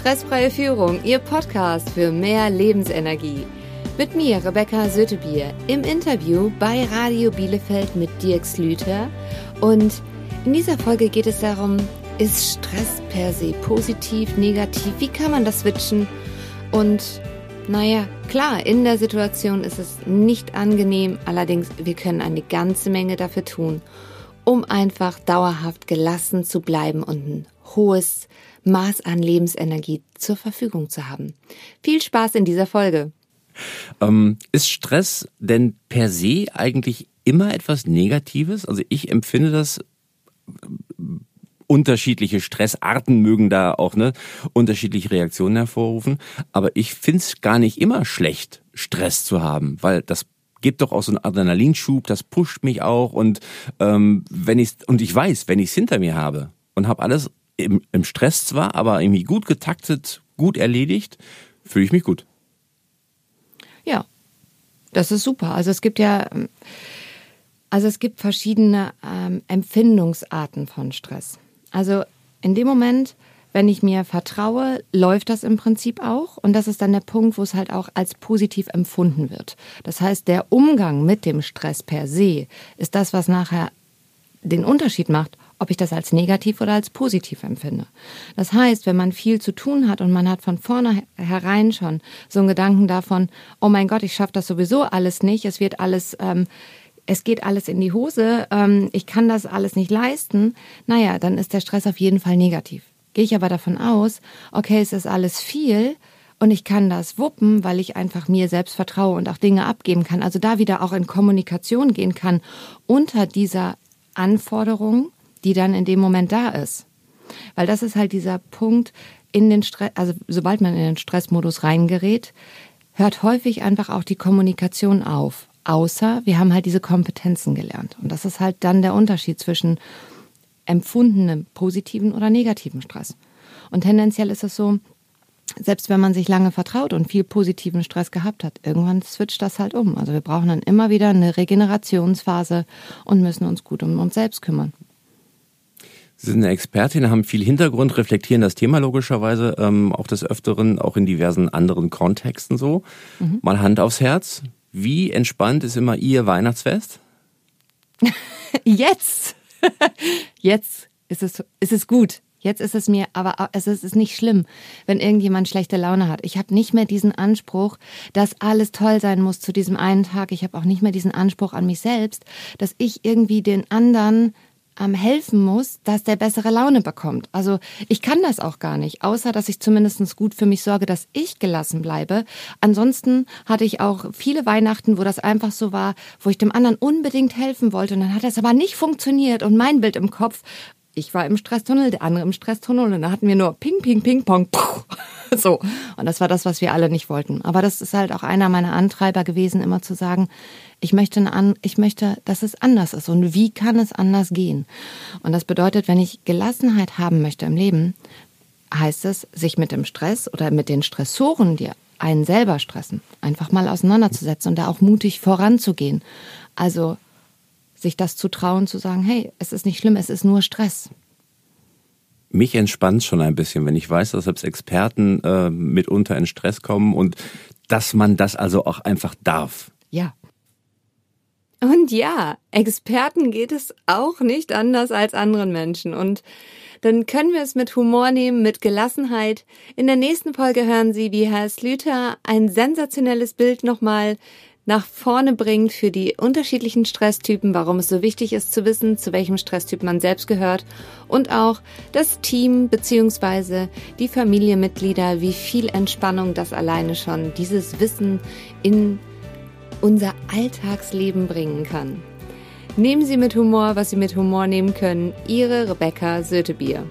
Stressfreie Führung, Ihr Podcast für mehr Lebensenergie. Mit mir, Rebecca Sötebier, im Interview bei Radio Bielefeld mit Dirk Slüter. Und in dieser Folge geht es darum, ist Stress per se positiv, negativ? Wie kann man das switchen? Und naja, klar, in der Situation ist es nicht angenehm, allerdings wir können eine ganze Menge dafür tun, um einfach dauerhaft gelassen zu bleiben und ein hohes Maß an Lebensenergie zur Verfügung zu haben. Viel Spaß in dieser Folge. Ähm, ist Stress denn per se eigentlich immer etwas Negatives? Also ich empfinde das unterschiedliche Stressarten mögen da auch ne, unterschiedliche Reaktionen hervorrufen. Aber ich find's gar nicht immer schlecht, Stress zu haben, weil das gibt doch auch so einen Adrenalinschub, das pusht mich auch und ähm, wenn ich und ich weiß, wenn ich es hinter mir habe und habe alles im, im Stress zwar, aber irgendwie gut getaktet, gut erledigt, fühle ich mich gut. Ja, das ist super. Also es gibt ja, also es gibt verschiedene ähm, Empfindungsarten von Stress. Also in dem Moment, wenn ich mir vertraue, läuft das im Prinzip auch. Und das ist dann der Punkt, wo es halt auch als positiv empfunden wird. Das heißt, der Umgang mit dem Stress per se ist das, was nachher den Unterschied macht, ob ich das als negativ oder als positiv empfinde. Das heißt, wenn man viel zu tun hat und man hat von vornherein schon so einen Gedanken davon, oh mein Gott, ich schaffe das sowieso alles nicht, es wird alles, ähm, es geht alles in die Hose, ähm, ich kann das alles nicht leisten, naja, dann ist der Stress auf jeden Fall negativ. Gehe ich aber davon aus, okay, es ist alles viel, und ich kann das wuppen, weil ich einfach mir selbst vertraue und auch Dinge abgeben kann. Also da wieder auch in Kommunikation gehen kann unter dieser Anforderung, die dann in dem Moment da ist. Weil das ist halt dieser Punkt in den Stress, also sobald man in den Stressmodus reingerät, hört häufig einfach auch die Kommunikation auf. Außer wir haben halt diese Kompetenzen gelernt. Und das ist halt dann der Unterschied zwischen empfundenem positiven oder negativen Stress. Und tendenziell ist es so, selbst wenn man sich lange vertraut und viel positiven Stress gehabt hat, irgendwann switcht das halt um. Also wir brauchen dann immer wieder eine Regenerationsphase und müssen uns gut um uns selbst kümmern. Sie sind eine Expertin, haben viel Hintergrund, reflektieren das Thema logischerweise ähm, auch des Öfteren, auch in diversen anderen Kontexten so. Mhm. Mal Hand aufs Herz. Wie entspannt ist immer Ihr Weihnachtsfest? Jetzt! Jetzt ist es, ist es gut. Jetzt ist es mir, aber es ist nicht schlimm, wenn irgendjemand schlechte Laune hat. Ich habe nicht mehr diesen Anspruch, dass alles toll sein muss zu diesem einen Tag. Ich habe auch nicht mehr diesen Anspruch an mich selbst, dass ich irgendwie den anderen ähm, helfen muss, dass der bessere Laune bekommt. Also ich kann das auch gar nicht, außer dass ich zumindest gut für mich sorge, dass ich gelassen bleibe. Ansonsten hatte ich auch viele Weihnachten, wo das einfach so war, wo ich dem anderen unbedingt helfen wollte und dann hat das aber nicht funktioniert und mein Bild im Kopf ich war im Stresstunnel, der andere im Stresstunnel und da hatten wir nur Ping, Ping, Ping, Pong. Puh. So. Und das war das, was wir alle nicht wollten. Aber das ist halt auch einer meiner Antreiber gewesen, immer zu sagen, ich möchte, eine, ich möchte, dass es anders ist. Und wie kann es anders gehen? Und das bedeutet, wenn ich Gelassenheit haben möchte im Leben, heißt es, sich mit dem Stress oder mit den Stressoren, die einen selber stressen, einfach mal auseinanderzusetzen und da auch mutig voranzugehen. Also sich das zu trauen, zu sagen, hey, es ist nicht schlimm, es ist nur Stress. Mich entspannt schon ein bisschen, wenn ich weiß, dass selbst Experten äh, mitunter in Stress kommen und dass man das also auch einfach darf. Ja. Und ja, Experten geht es auch nicht anders als anderen Menschen. Und dann können wir es mit Humor nehmen, mit Gelassenheit. In der nächsten Folge hören Sie, wie Herr Slüter ein sensationelles Bild nochmal nach vorne bringt für die unterschiedlichen Stresstypen, warum es so wichtig ist zu wissen, zu welchem Stresstyp man selbst gehört und auch das Team bzw. die Familienmitglieder, wie viel Entspannung das alleine schon dieses Wissen in unser Alltagsleben bringen kann. Nehmen Sie mit Humor, was Sie mit Humor nehmen können. Ihre Rebecca Sötebier.